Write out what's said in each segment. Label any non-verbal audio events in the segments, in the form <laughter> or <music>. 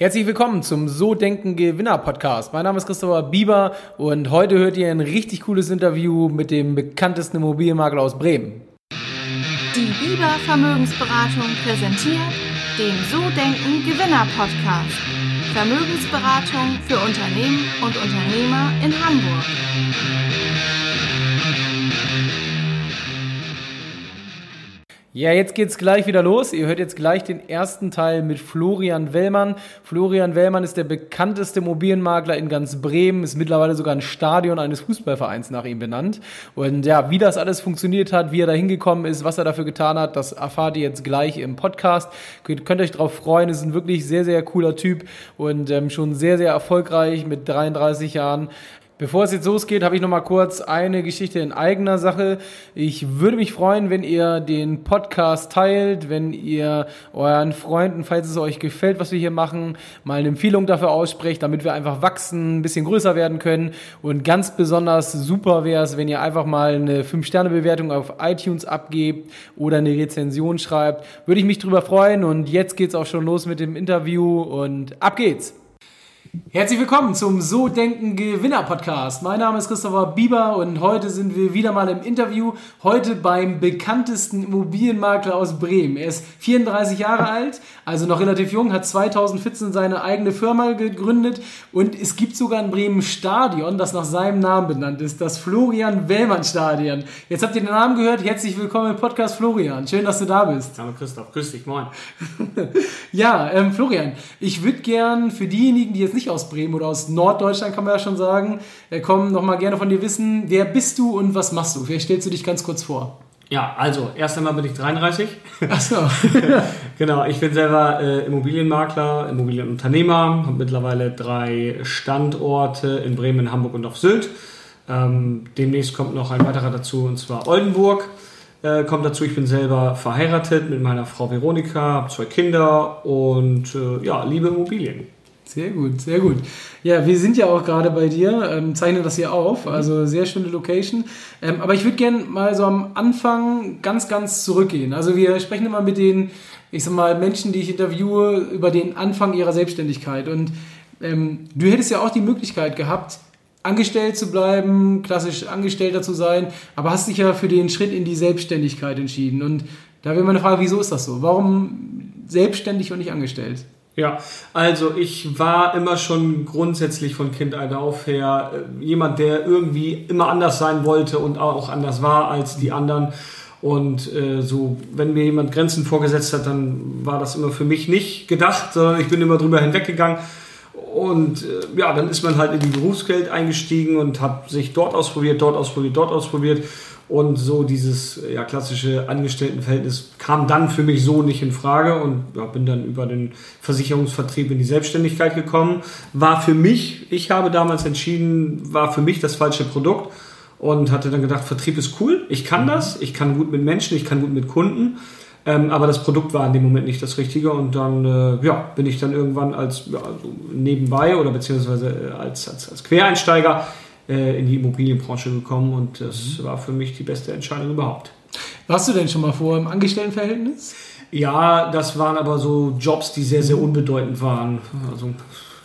Herzlich willkommen zum So Denken Gewinner Podcast. Mein Name ist Christopher Bieber und heute hört ihr ein richtig cooles Interview mit dem bekanntesten Immobilienmakler aus Bremen. Die Bieber Vermögensberatung präsentiert den So Denken Gewinner Podcast. Vermögensberatung für Unternehmen und Unternehmer in Hamburg. Ja, jetzt geht's gleich wieder los. Ihr hört jetzt gleich den ersten Teil mit Florian Wellmann. Florian Wellmann ist der bekannteste Immobilienmakler in ganz Bremen, ist mittlerweile sogar ein Stadion eines Fußballvereins nach ihm benannt. Und ja, wie das alles funktioniert hat, wie er da hingekommen ist, was er dafür getan hat, das erfahrt ihr jetzt gleich im Podcast. Könnt, könnt euch darauf freuen, ist ein wirklich sehr, sehr cooler Typ und ähm, schon sehr, sehr erfolgreich mit 33 Jahren. Bevor es jetzt losgeht, habe ich noch mal kurz eine Geschichte in eigener Sache. Ich würde mich freuen, wenn ihr den Podcast teilt, wenn ihr euren Freunden, falls es euch gefällt, was wir hier machen, mal eine Empfehlung dafür aussprecht, damit wir einfach wachsen, ein bisschen größer werden können. Und ganz besonders super wäre es, wenn ihr einfach mal eine 5-Sterne-Bewertung auf iTunes abgebt oder eine Rezension schreibt. Würde ich mich drüber freuen. Und jetzt geht's auch schon los mit dem Interview und ab geht's! Herzlich willkommen zum So Denken Gewinner Podcast. Mein Name ist Christopher Bieber und heute sind wir wieder mal im Interview. Heute beim bekanntesten Immobilienmakler aus Bremen. Er ist 34 Jahre alt, also noch relativ jung, hat 2014 seine eigene Firma gegründet und es gibt sogar in Bremen ein Stadion, das nach seinem Namen benannt ist, das Florian Wellmann Stadion. Jetzt habt ihr den Namen gehört. Herzlich willkommen im Podcast Florian. Schön, dass du da bist. Hallo Christoph, grüß dich, moin. <laughs> ja, ähm, Florian, ich würde gern für diejenigen, die jetzt nicht aus Bremen oder aus Norddeutschland, kann man ja schon sagen, äh, kommen, noch mal gerne von dir wissen, wer bist du und was machst du? Vielleicht stellst du dich ganz kurz vor. Ja, also erst einmal bin ich 33. <laughs> Ach so. <laughs> genau, ich bin selber äh, Immobilienmakler, Immobilienunternehmer, habe mittlerweile drei Standorte in Bremen, Hamburg und auf Sylt. Ähm, demnächst kommt noch ein weiterer dazu, und zwar Oldenburg. Äh, kommt dazu, ich bin selber verheiratet mit meiner Frau Veronika, habe zwei Kinder und äh, ja, liebe Immobilien. Sehr gut, sehr gut. Ja, wir sind ja auch gerade bei dir, ähm, zeichnen das hier auf, also sehr schöne Location. Ähm, aber ich würde gerne mal so am Anfang ganz, ganz zurückgehen. Also wir sprechen immer mit den, ich sag mal, Menschen, die ich interviewe, über den Anfang ihrer Selbstständigkeit. Und ähm, du hättest ja auch die Möglichkeit gehabt, angestellt zu bleiben, klassisch Angestellter zu sein, aber hast dich ja für den Schritt in die Selbstständigkeit entschieden. Und da wäre meine Frage, wieso ist das so? Warum selbstständig und nicht angestellt? Ja, also ich war immer schon grundsätzlich von Kindheit auf her äh, jemand, der irgendwie immer anders sein wollte und auch anders war als die anderen. Und äh, so, wenn mir jemand Grenzen vorgesetzt hat, dann war das immer für mich nicht gedacht, sondern ich bin immer drüber hinweggegangen. Und äh, ja, dann ist man halt in die Berufswelt eingestiegen und hat sich dort ausprobiert, dort ausprobiert, dort ausprobiert. Und so dieses ja, klassische Angestelltenverhältnis kam dann für mich so nicht in Frage und ja, bin dann über den Versicherungsvertrieb in die Selbstständigkeit gekommen. War für mich, ich habe damals entschieden, war für mich das falsche Produkt und hatte dann gedacht, Vertrieb ist cool, ich kann mhm. das, ich kann gut mit Menschen, ich kann gut mit Kunden. Ähm, aber das Produkt war in dem Moment nicht das Richtige und dann äh, ja, bin ich dann irgendwann als ja, also nebenbei oder beziehungsweise äh, als, als, als Quereinsteiger in die Immobilienbranche gekommen und das mhm. war für mich die beste Entscheidung überhaupt. Warst du denn schon mal vor im Angestelltenverhältnis? Ja, das waren aber so Jobs, die sehr, sehr unbedeutend waren. Also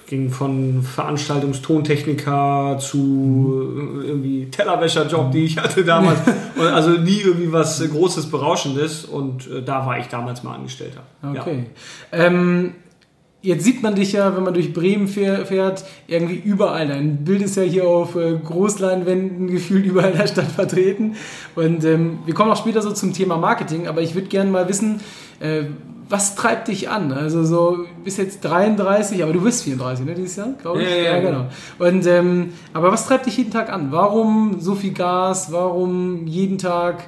ging von Veranstaltungstontechniker zu mhm. irgendwie Tellerwäscherjob, die ich hatte damals. <laughs> also nie irgendwie was Großes, Berauschendes. Und äh, da war ich damals mal Angestellter. Okay. Ja. Ähm, Jetzt sieht man dich ja, wenn man durch Bremen fährt, irgendwie überall. Dein Bild ist ja hier auf äh, Großleinwänden gefühlt überall in der Stadt vertreten. Und ähm, wir kommen auch später so zum Thema Marketing, aber ich würde gerne mal wissen, äh, was treibt dich an? Also so, du bist jetzt 33, aber du bist 34, ne, dieses Jahr, glaube ich? Ja, ja, ja, genau. Und, ähm, aber was treibt dich jeden Tag an? Warum so viel Gas? Warum jeden Tag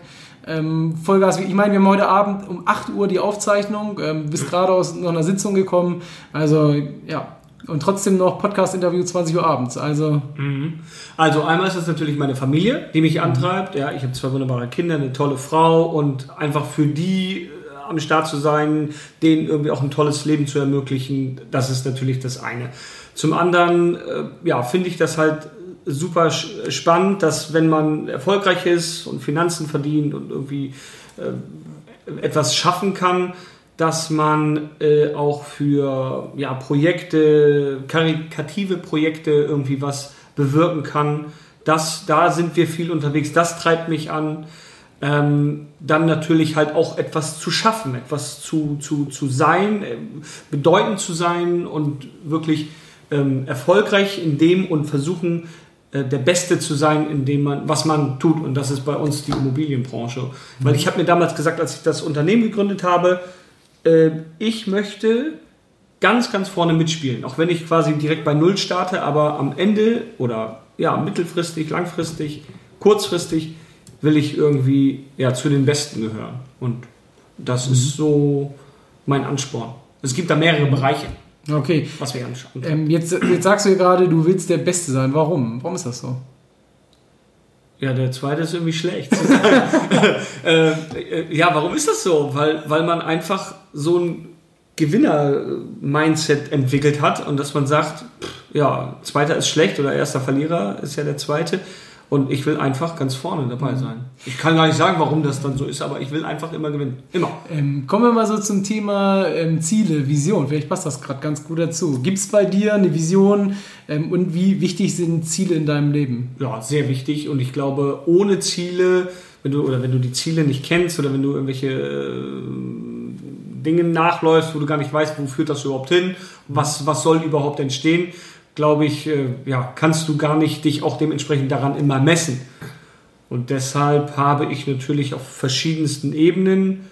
ähm, Vollgas. Ich meine, wir haben heute Abend um 8 Uhr die Aufzeichnung, ähm, bist gerade aus noch einer Sitzung gekommen. Also ja, und trotzdem noch Podcast-Interview 20 Uhr abends. Also, mhm. also einmal ist es natürlich meine Familie, die mich antreibt. Ja, ich habe zwei wunderbare Kinder, eine tolle Frau und einfach für die äh, am Start zu sein, denen irgendwie auch ein tolles Leben zu ermöglichen, das ist natürlich das eine. Zum anderen, äh, ja, finde ich das halt super spannend, dass wenn man erfolgreich ist und Finanzen verdient und irgendwie äh, etwas schaffen kann, dass man äh, auch für ja, Projekte, karikative Projekte irgendwie was bewirken kann. Das, da sind wir viel unterwegs, das treibt mich an. Ähm, dann natürlich halt auch etwas zu schaffen, etwas zu, zu, zu sein, äh, bedeutend zu sein und wirklich ähm, erfolgreich in dem und versuchen, der Beste zu sein, in dem man, was man tut. Und das ist bei uns die Immobilienbranche. Mhm. Weil ich habe mir damals gesagt, als ich das Unternehmen gegründet habe, äh, ich möchte ganz, ganz vorne mitspielen. Auch wenn ich quasi direkt bei Null starte, aber am Ende oder ja, mittelfristig, langfristig, kurzfristig will ich irgendwie ja, zu den Besten gehören. Und das mhm. ist so mein Ansporn. Es gibt da mehrere Bereiche. Okay. Was wir anschauen. Ähm, jetzt, jetzt sagst du ja gerade, du willst der Beste sein. Warum? Warum ist das so? Ja, der zweite ist irgendwie schlecht. <laughs> äh, äh, ja, warum ist das so? Weil, weil man einfach so ein Gewinner-Mindset entwickelt hat und dass man sagt, pff, ja, zweiter ist schlecht oder erster Verlierer ist ja der zweite. Und ich will einfach ganz vorne dabei mhm. sein. Ich kann gar nicht sagen, warum das dann so ist, aber ich will einfach immer gewinnen. Immer. Ähm, kommen wir mal so zum Thema ähm, Ziele, Vision. Vielleicht passt das gerade ganz gut dazu. Gibt es bei dir eine Vision ähm, und wie wichtig sind Ziele in deinem Leben? Ja, sehr wichtig. Und ich glaube, ohne Ziele, wenn du, oder wenn du die Ziele nicht kennst oder wenn du irgendwelche äh, Dinge nachläufst, wo du gar nicht weißt, wo führt das überhaupt hin, was, was soll überhaupt entstehen, glaube ich, äh, ja, kannst du gar nicht dich auch dementsprechend daran immer messen. Und deshalb habe ich natürlich auf verschiedensten Ebenen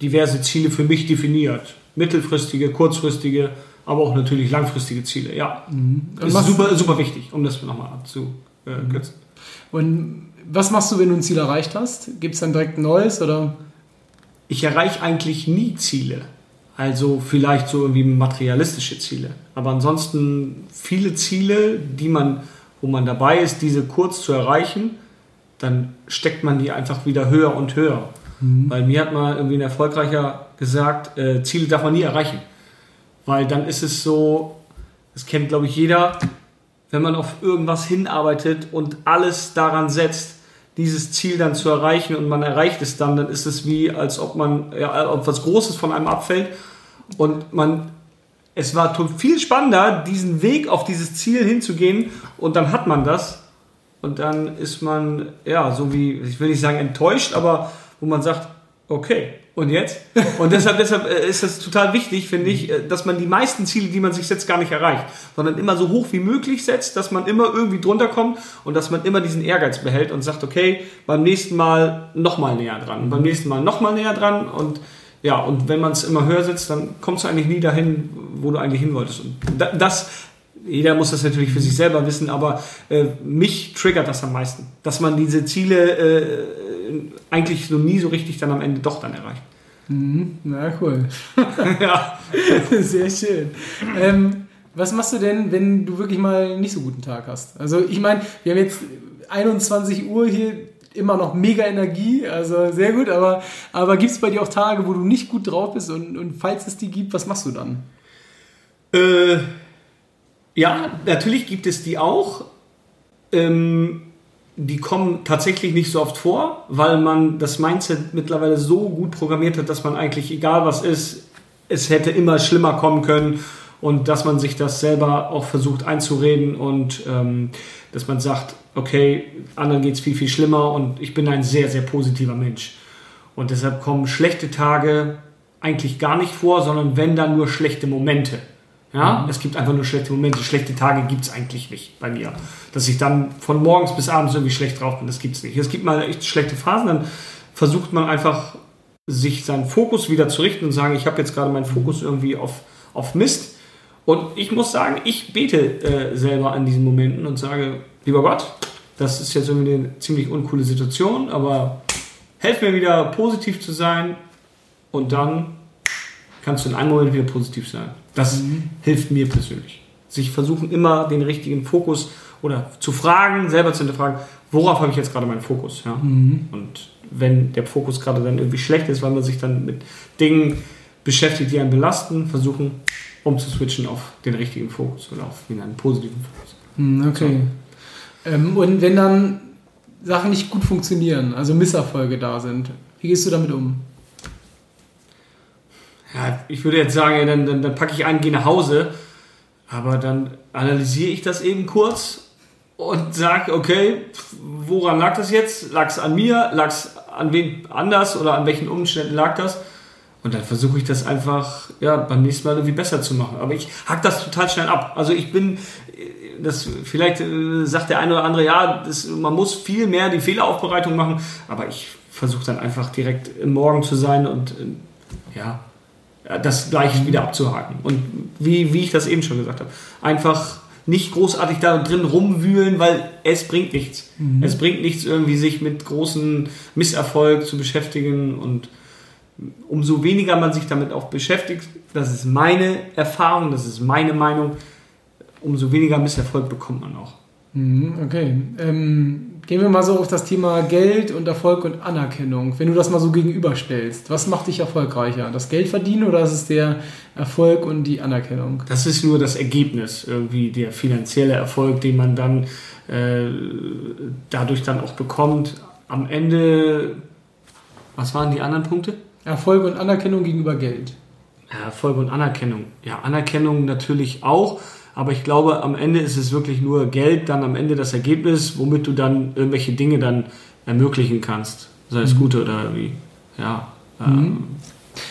diverse Ziele für mich definiert. Mittelfristige, kurzfristige, aber auch natürlich langfristige Ziele. Ja, mhm. ist super, super wichtig, um das nochmal abzukürzen. Mhm. Und was machst du, wenn du ein Ziel erreicht hast? Gibt es dann direkt ein neues oder? Ich erreiche eigentlich nie Ziele. Also vielleicht so irgendwie materialistische Ziele. Aber ansonsten viele Ziele, die man, wo man dabei ist, diese kurz zu erreichen, dann steckt man die einfach wieder höher und höher. Mhm. Weil mir hat mal irgendwie ein Erfolgreicher gesagt, äh, Ziele darf man nie erreichen. Weil dann ist es so, das kennt glaube ich jeder, wenn man auf irgendwas hinarbeitet und alles daran setzt, dieses Ziel dann zu erreichen und man erreicht es dann, dann ist es wie, als ob man, ja, ob was Großes von einem abfällt und man, es war viel spannender, diesen Weg auf dieses Ziel hinzugehen und dann hat man das. Und dann ist man, ja, so wie, ich will nicht sagen enttäuscht, aber wo man sagt, okay, und jetzt? Und deshalb, deshalb äh, ist es total wichtig, finde ich, äh, dass man die meisten Ziele, die man sich setzt, gar nicht erreicht, sondern immer so hoch wie möglich setzt, dass man immer irgendwie drunter kommt und dass man immer diesen Ehrgeiz behält und sagt, okay, beim nächsten Mal nochmal näher dran, beim nächsten Mal nochmal näher dran und ja, und wenn man es immer höher setzt, dann kommst du eigentlich nie dahin, wo du eigentlich hin wolltest. Und das, jeder muss das natürlich für sich selber wissen, aber äh, mich triggert das am meisten, dass man diese Ziele äh, eigentlich so nie so richtig dann am Ende doch dann erreicht. Mhm, na cool. <laughs> ja. <laughs> Sehr schön. Ähm, was machst du denn, wenn du wirklich mal nicht so guten Tag hast? Also ich meine, wir haben jetzt 21 Uhr hier, immer noch mega Energie, also sehr gut, aber, aber gibt es bei dir auch Tage, wo du nicht gut drauf bist und, und falls es die gibt, was machst du dann? Äh, ja, natürlich gibt es die auch. Ähm, die kommen tatsächlich nicht so oft vor, weil man das Mindset mittlerweile so gut programmiert hat, dass man eigentlich, egal was ist, es hätte immer schlimmer kommen können und dass man sich das selber auch versucht einzureden und ähm, dass man sagt, okay, anderen geht es viel, viel schlimmer und ich bin ein sehr, sehr positiver Mensch. Und deshalb kommen schlechte Tage eigentlich gar nicht vor, sondern wenn dann nur schlechte Momente. Ja, mhm. es gibt einfach nur schlechte Momente. Schlechte Tage gibt es eigentlich nicht bei mir. Dass ich dann von morgens bis abends irgendwie schlecht drauf bin, das gibt es nicht. Es gibt mal echt schlechte Phasen, dann versucht man einfach, sich seinen Fokus wieder zu richten und sagen, ich habe jetzt gerade meinen Fokus irgendwie auf, auf Mist. Und ich muss sagen, ich bete äh, selber an diesen Momenten und sage, lieber Gott, das ist jetzt irgendwie eine ziemlich uncoole Situation, aber helf mir wieder positiv zu sein und dann kannst du in einem Moment wieder positiv sein. Das mhm. hilft mir persönlich. Sich versuchen immer den richtigen Fokus oder zu fragen, selber zu hinterfragen, worauf habe ich jetzt gerade meinen Fokus? Ja? Mhm. Und wenn der Fokus gerade dann irgendwie schlecht ist, weil man sich dann mit Dingen beschäftigt, die einen belasten, versuchen umzuswitchen auf den richtigen Fokus oder auf einen positiven Fokus. Mhm, okay. So. Ähm, und wenn dann Sachen nicht gut funktionieren, also Misserfolge da sind, wie gehst du damit um? Ja, ich würde jetzt sagen, dann, dann, dann packe ich ein, gehe nach Hause, aber dann analysiere ich das eben kurz und sage, okay, woran lag das jetzt? Lag es an mir? Lag es an wen anders oder an welchen Umständen lag das? Und dann versuche ich das einfach ja, beim nächsten Mal irgendwie besser zu machen. Aber ich hack das total schnell ab. Also ich bin, das vielleicht äh, sagt der eine oder andere, ja, das, man muss viel mehr die Fehleraufbereitung machen. Aber ich versuche dann einfach direkt im Morgen zu sein und äh, ja, das Gleiche wieder abzuhaken. Und wie, wie ich das eben schon gesagt habe, einfach nicht großartig da drin rumwühlen, weil es bringt nichts. Mhm. Es bringt nichts, irgendwie sich mit großen Misserfolg zu beschäftigen und umso weniger man sich damit auch beschäftigt, das ist meine Erfahrung, das ist meine Meinung, umso weniger Misserfolg bekommt man auch. Mhm, okay. Ähm, gehen wir mal so auf das Thema Geld und Erfolg und Anerkennung. Wenn du das mal so gegenüberstellst, was macht dich erfolgreicher? Das Geld verdienen oder ist es der Erfolg und die Anerkennung? Das ist nur das Ergebnis, irgendwie der finanzielle Erfolg, den man dann äh, dadurch dann auch bekommt. Am Ende, was waren die anderen Punkte? Erfolg und Anerkennung gegenüber Geld. Erfolg und Anerkennung. Ja, Anerkennung natürlich auch, aber ich glaube, am Ende ist es wirklich nur Geld, dann am Ende das Ergebnis, womit du dann irgendwelche Dinge dann ermöglichen kannst. Sei es mhm. gute oder wie, ja, ähm, mhm.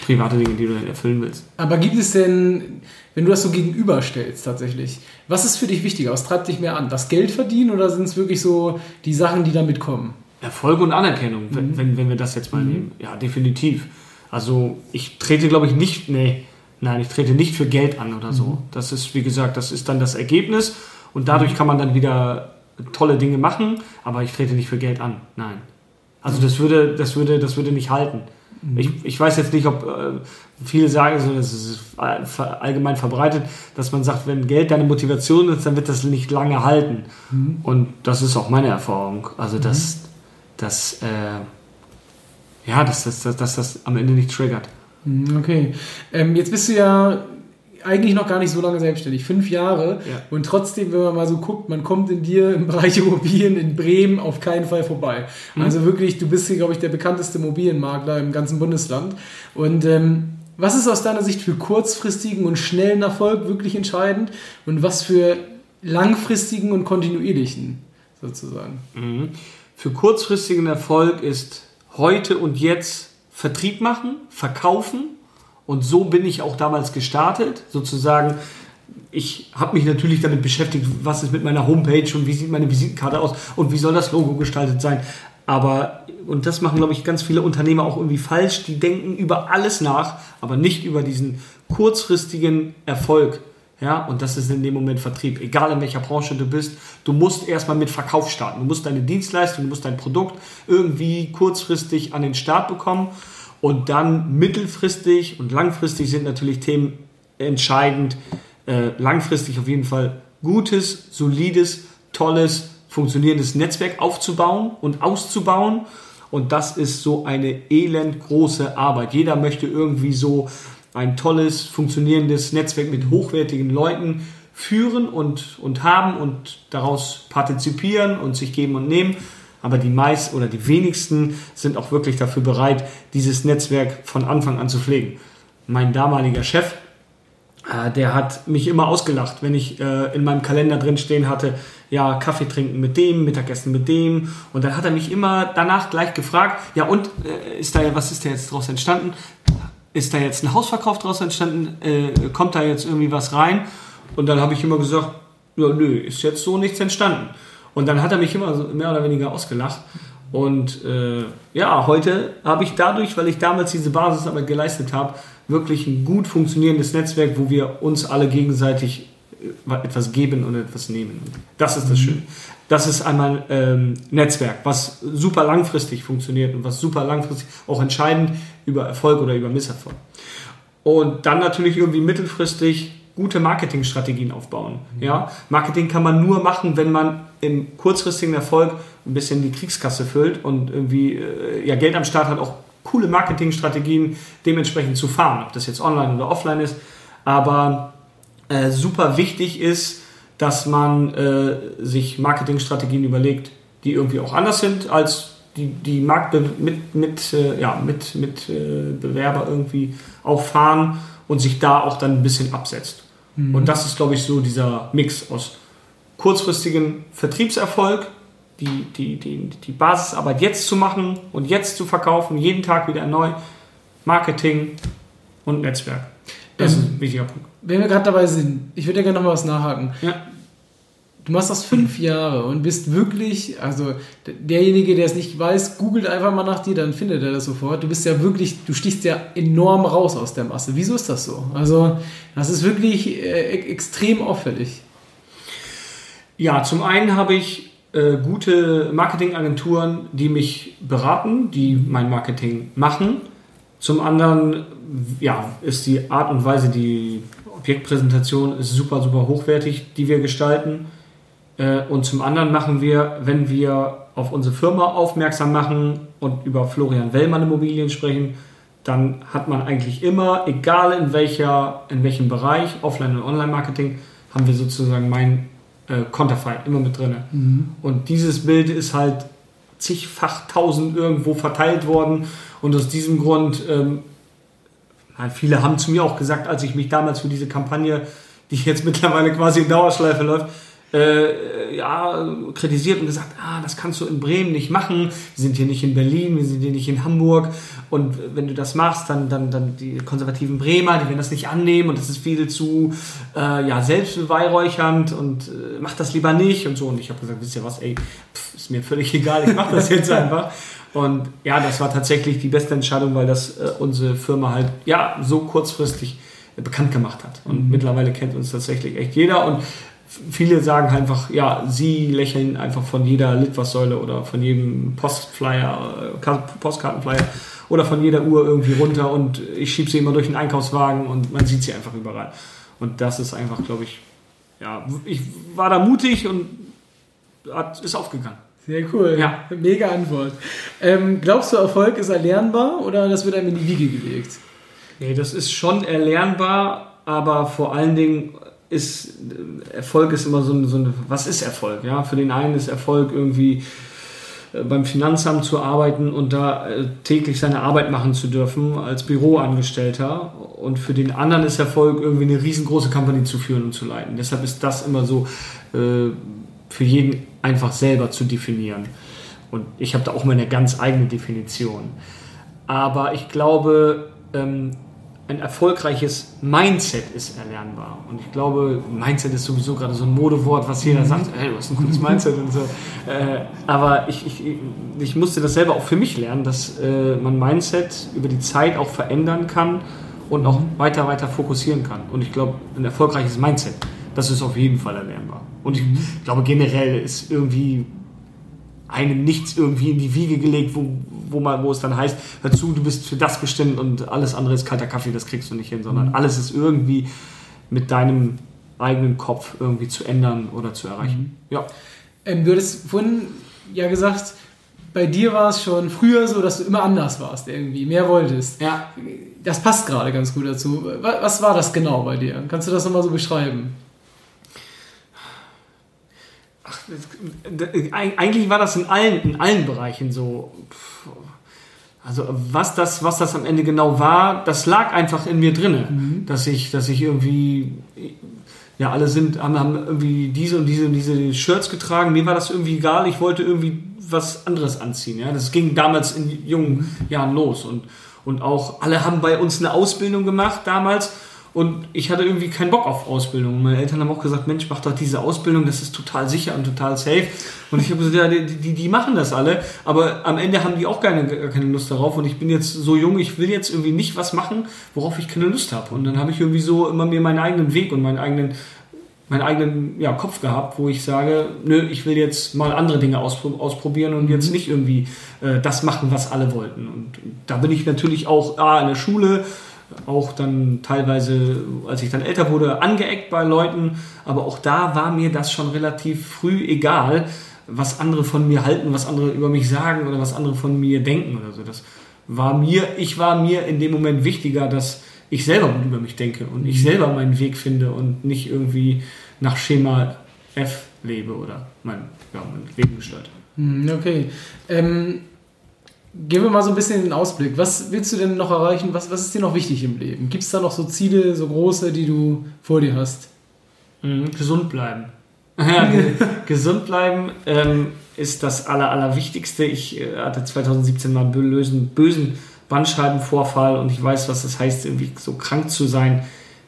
private Dinge, die du dann erfüllen willst. Aber gibt es denn, wenn du das so gegenüberstellst tatsächlich, was ist für dich wichtiger? Was treibt dich mehr an? Das Geld verdienen oder sind es wirklich so die Sachen, die damit kommen? Erfolg und Anerkennung, mhm. wenn, wenn wir das jetzt mal mhm. nehmen. Ja, definitiv. Also ich trete, glaube ich, nicht, nee, nein, ich trete nicht für Geld an oder so. Mhm. Das ist, wie gesagt, das ist dann das Ergebnis und dadurch mhm. kann man dann wieder tolle Dinge machen, aber ich trete nicht für Geld an, nein. Also das würde, das würde, das würde nicht halten. Mhm. Ich, ich weiß jetzt nicht, ob äh, viele sagen, so, das ist allgemein verbreitet, dass man sagt, wenn Geld deine Motivation ist, dann wird das nicht lange halten. Mhm. Und das ist auch meine Erfahrung. Also das, das, äh, ja, dass das, dass, dass das am Ende nicht triggert. Mhm, okay. Ähm, jetzt bist du ja eigentlich noch gar nicht so lange selbstständig, fünf Jahre. Ja. Und trotzdem, wenn man mal so guckt, man kommt in dir im Bereich <laughs> Immobilien in Bremen auf keinen Fall vorbei. Mhm. Also wirklich, du bist hier, glaube ich, der bekannteste Immobilienmakler im ganzen Bundesland. Und ähm, was ist aus deiner Sicht für kurzfristigen und schnellen Erfolg wirklich entscheidend und was für langfristigen und kontinuierlichen sozusagen? Mhm. Für kurzfristigen Erfolg ist heute und jetzt Vertrieb machen, verkaufen. Und so bin ich auch damals gestartet, sozusagen. Ich habe mich natürlich damit beschäftigt, was ist mit meiner Homepage und wie sieht meine Visitenkarte aus und wie soll das Logo gestaltet sein. Aber, und das machen, glaube ich, ganz viele Unternehmer auch irgendwie falsch, die denken über alles nach, aber nicht über diesen kurzfristigen Erfolg. Ja, und das ist in dem Moment Vertrieb. Egal in welcher Branche du bist, du musst erstmal mit Verkauf starten. Du musst deine Dienstleistung, du musst dein Produkt irgendwie kurzfristig an den Start bekommen. Und dann mittelfristig und langfristig sind natürlich Themen entscheidend. Äh, langfristig auf jeden Fall gutes, solides, tolles, funktionierendes Netzwerk aufzubauen und auszubauen. Und das ist so eine elend große Arbeit. Jeder möchte irgendwie so ein tolles, funktionierendes Netzwerk mit hochwertigen Leuten führen und, und haben und daraus partizipieren und sich geben und nehmen. Aber die meisten oder die wenigsten sind auch wirklich dafür bereit, dieses Netzwerk von Anfang an zu pflegen. Mein damaliger Chef, äh, der hat mich immer ausgelacht, wenn ich äh, in meinem Kalender drin stehen hatte, ja, Kaffee trinken mit dem, Mittagessen mit dem. Und dann hat er mich immer danach gleich gefragt, ja und, äh, ist da, was ist da jetzt daraus entstanden? Ist da jetzt ein Hausverkauf draus entstanden? Äh, kommt da jetzt irgendwie was rein? Und dann habe ich immer gesagt, ja, nö, ist jetzt so nichts entstanden. Und dann hat er mich immer mehr oder weniger ausgelacht. Und äh, ja, heute habe ich dadurch, weil ich damals diese Basisarbeit geleistet habe, wirklich ein gut funktionierendes Netzwerk, wo wir uns alle gegenseitig etwas geben und etwas nehmen. Das ist das mhm. Schöne. Das ist einmal ähm, Netzwerk, was super langfristig funktioniert und was super langfristig auch entscheidend über Erfolg oder über Misserfolg. Und dann natürlich irgendwie mittelfristig gute Marketingstrategien aufbauen. Mhm. Ja? Marketing kann man nur machen, wenn man im kurzfristigen Erfolg ein bisschen die Kriegskasse füllt und irgendwie äh, ja, Geld am Start hat, auch coole Marketingstrategien dementsprechend zu fahren, ob das jetzt online oder offline ist. Aber äh, super wichtig ist, dass man äh, sich Marketingstrategien überlegt, die irgendwie auch anders sind als die, die Marktbe mit, mit, äh, ja, mit, mit äh, Bewerber irgendwie auch fahren und sich da auch dann ein bisschen absetzt. Mhm. Und das ist, glaube ich, so dieser Mix aus kurzfristigen Vertriebserfolg, die, die, die, die Basisarbeit jetzt zu machen und jetzt zu verkaufen, jeden Tag wieder neu, Marketing und Netzwerk. Das ähm, ist ein wichtiger Punkt. Wenn wir gerade dabei sind, ich würde ja gerne noch mal was nachhaken. Ja. Du machst das fünf Jahre und bist wirklich, also derjenige, der es nicht weiß, googelt einfach mal nach dir, dann findet er das sofort. Du bist ja wirklich, du stichst ja enorm raus aus der Masse. Wieso ist das so? Also, das ist wirklich äh, extrem auffällig. Ja, zum einen habe ich äh, gute Marketingagenturen, die mich beraten, die mein Marketing machen. Zum anderen ja, ist die Art und Weise, die Objektpräsentation ist super, super hochwertig, die wir gestalten. Äh, und zum anderen machen wir, wenn wir auf unsere Firma aufmerksam machen und über Florian Wellmann Immobilien sprechen, dann hat man eigentlich immer, egal in, welcher, in welchem Bereich, Offline- und Online-Marketing, haben wir sozusagen mein äh, Konterfei immer mit drin. Mhm. Und dieses Bild ist halt zigfach tausend irgendwo verteilt worden. Und aus diesem Grund, ähm, viele haben zu mir auch gesagt, als ich mich damals für diese Kampagne, die jetzt <laughs> mittlerweile quasi in Dauerschleife läuft, äh, ja, kritisiert und gesagt, ah, das kannst du in Bremen nicht machen. Wir sind hier nicht in Berlin, wir sind hier nicht in Hamburg. Und wenn du das machst, dann, dann, dann die konservativen Bremer, die werden das nicht annehmen und das ist viel zu äh, ja, selbstbeweihräuchernd und äh, mach das lieber nicht und so. Und ich habe gesagt, wisst ihr was, ey, pff, ist mir völlig <laughs> egal, ich mache das jetzt einfach. Und ja, das war tatsächlich die beste Entscheidung, weil das äh, unsere Firma halt ja so kurzfristig bekannt gemacht hat. Und mhm. mittlerweile kennt uns tatsächlich echt jeder. Und viele sagen einfach, ja, sie lächeln einfach von jeder Litfaßsäule oder von jedem Postflyer, äh, Postkartenflyer oder von jeder Uhr irgendwie runter und ich schiebe sie immer durch den Einkaufswagen und man sieht sie einfach überall. Und das ist einfach, glaube ich, ja, ich war da mutig und hat, ist aufgegangen. Sehr cool. Ja. Mega Antwort. Ähm, glaubst du, Erfolg ist erlernbar oder das wird einem in die Wiege gelegt? Nee, das ist schon erlernbar, aber vor allen Dingen ist Erfolg ist immer so ein, so ein, was ist Erfolg? Ja, für den einen ist Erfolg irgendwie äh, beim Finanzamt zu arbeiten und da äh, täglich seine Arbeit machen zu dürfen als Büroangestellter. Und für den anderen ist Erfolg irgendwie eine riesengroße Kampagne zu führen und zu leiten. Deshalb ist das immer so äh, für jeden einfach selber zu definieren. Und ich habe da auch meine ganz eigene Definition. Aber ich glaube, ähm, ein erfolgreiches Mindset ist erlernbar. Und ich glaube, Mindset ist sowieso gerade so ein Modewort, was jeder mhm. sagt, hey, du hast ein gutes Mindset und so. Äh, aber ich, ich, ich musste das selber auch für mich lernen, dass äh, man Mindset über die Zeit auch verändern kann und auch mhm. weiter, weiter fokussieren kann. Und ich glaube, ein erfolgreiches Mindset, das ist auf jeden Fall erlernbar. Und ich glaube, generell ist irgendwie einem nichts irgendwie in die Wiege gelegt, wo, wo, man, wo es dann heißt, hör zu, du bist für das bestimmt und alles andere ist kalter Kaffee, das kriegst du nicht hin, sondern mhm. alles ist irgendwie mit deinem eigenen Kopf irgendwie zu ändern oder zu erreichen. Mhm. Ja. Ähm, du hattest vorhin ja gesagt, bei dir war es schon früher so, dass du immer anders warst, irgendwie mehr wolltest. Ja. Das passt gerade ganz gut dazu. Was war das genau bei dir? Kannst du das nochmal so beschreiben? Ach, eigentlich war das in allen, in allen Bereichen so. Also was das, was das am Ende genau war, das lag einfach in mir drinne, mhm. dass ich, dass ich irgendwie, ja alle sind, haben, haben irgendwie diese und diese und diese Shirts getragen. Mir war das irgendwie egal. Ich wollte irgendwie was anderes anziehen. Ja, das ging damals in jungen mhm. Jahren los und und auch alle haben bei uns eine Ausbildung gemacht damals und ich hatte irgendwie keinen Bock auf Ausbildung. Und meine Eltern haben auch gesagt, Mensch, mach doch diese Ausbildung, das ist total sicher und total safe. Und ich habe gesagt, ja, die, die, die, machen das alle, aber am Ende haben die auch keine, keine Lust darauf. Und ich bin jetzt so jung, ich will jetzt irgendwie nicht was machen, worauf ich keine Lust habe. Und dann habe ich irgendwie so immer mir meinen eigenen Weg und meinen eigenen, meinen eigenen ja, Kopf gehabt, wo ich sage, nö, ich will jetzt mal andere Dinge ausprobieren und jetzt nicht irgendwie äh, das machen, was alle wollten. Und da bin ich natürlich auch ah, in der Schule auch dann teilweise, als ich dann älter wurde, angeeckt bei Leuten. Aber auch da war mir das schon relativ früh egal, was andere von mir halten, was andere über mich sagen oder was andere von mir denken oder so. Das war mir, ich war mir in dem Moment wichtiger, dass ich selber gut über mich denke und ich selber meinen Weg finde und nicht irgendwie nach Schema F lebe oder mein, ja, mein Leben gestalte. Hm, okay. Ähm Gehen wir mal so ein bisschen in den Ausblick. Was willst du denn noch erreichen? Was, was ist dir noch wichtig im Leben? Gibt es da noch so Ziele, so große, die du vor dir hast? Mhm, gesund bleiben. <laughs> gesund bleiben ähm, ist das Aller, Allerwichtigste. Ich äh, hatte 2017 mal einen bösen, Bandscheibenvorfall und ich weiß, was das heißt, irgendwie so krank zu sein.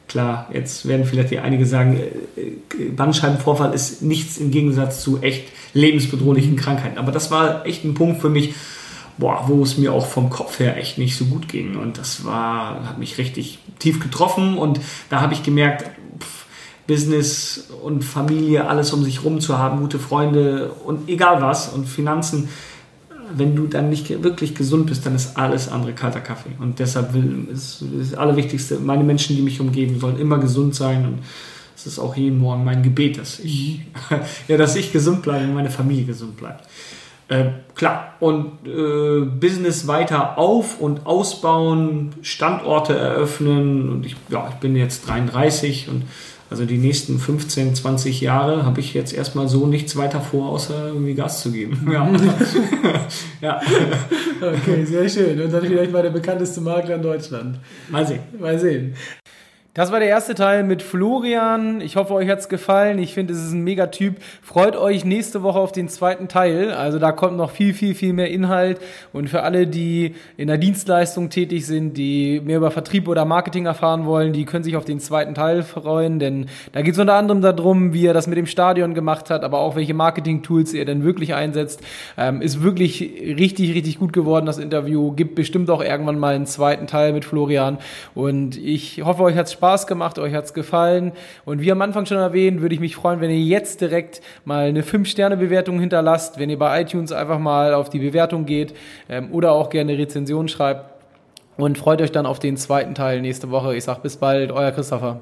Klar, jetzt werden vielleicht einige sagen, äh, äh, Bandscheibenvorfall ist nichts im Gegensatz zu echt lebensbedrohlichen Krankheiten. Aber das war echt ein Punkt für mich, boah, wo es mir auch vom Kopf her echt nicht so gut ging. Und das war, hat mich richtig tief getroffen und da habe ich gemerkt, pff, Business und Familie, alles um sich rum zu haben, gute Freunde und egal was und Finanzen, wenn du dann nicht wirklich gesund bist, dann ist alles andere kalter Kaffee. Und deshalb will, ist, ist das Allerwichtigste, meine Menschen, die mich umgeben, sollen immer gesund sein. Und es ist auch jeden Morgen mein Gebet, dass ich, <laughs> ja, dass ich gesund bleibe und meine Familie gesund bleibt. Äh, klar, und äh, Business weiter auf- und ausbauen, Standorte eröffnen. Und ich, ja, ich bin jetzt 33 und also die nächsten 15, 20 Jahre habe ich jetzt erstmal so nichts weiter vor, außer irgendwie Gas zu geben. <laughs> Ja. <laughs> ja. Okay, sehr schön. Und dann vielleicht mal der bekannteste Makler in Deutschland. Mal sehen. Mal sehen. Das war der erste Teil mit Florian. Ich hoffe, euch hat's gefallen. Ich finde, es ist ein mega Typ. Freut euch nächste Woche auf den zweiten Teil. Also da kommt noch viel, viel, viel mehr Inhalt. Und für alle, die in der Dienstleistung tätig sind, die mehr über Vertrieb oder Marketing erfahren wollen, die können sich auf den zweiten Teil freuen. Denn da geht es unter anderem darum, wie er das mit dem Stadion gemacht hat, aber auch welche Marketing-Tools er denn wirklich einsetzt. Ähm, ist wirklich richtig, richtig gut geworden, das Interview. Gibt bestimmt auch irgendwann mal einen zweiten Teil mit Florian. Und ich hoffe, euch hat's Spaß gemacht, euch hat's gefallen. Und wie am Anfang schon erwähnt, würde ich mich freuen, wenn ihr jetzt direkt mal eine 5-Sterne-Bewertung hinterlasst, wenn ihr bei iTunes einfach mal auf die Bewertung geht ähm, oder auch gerne Rezension schreibt. Und freut euch dann auf den zweiten Teil nächste Woche. Ich sag bis bald, euer Christopher.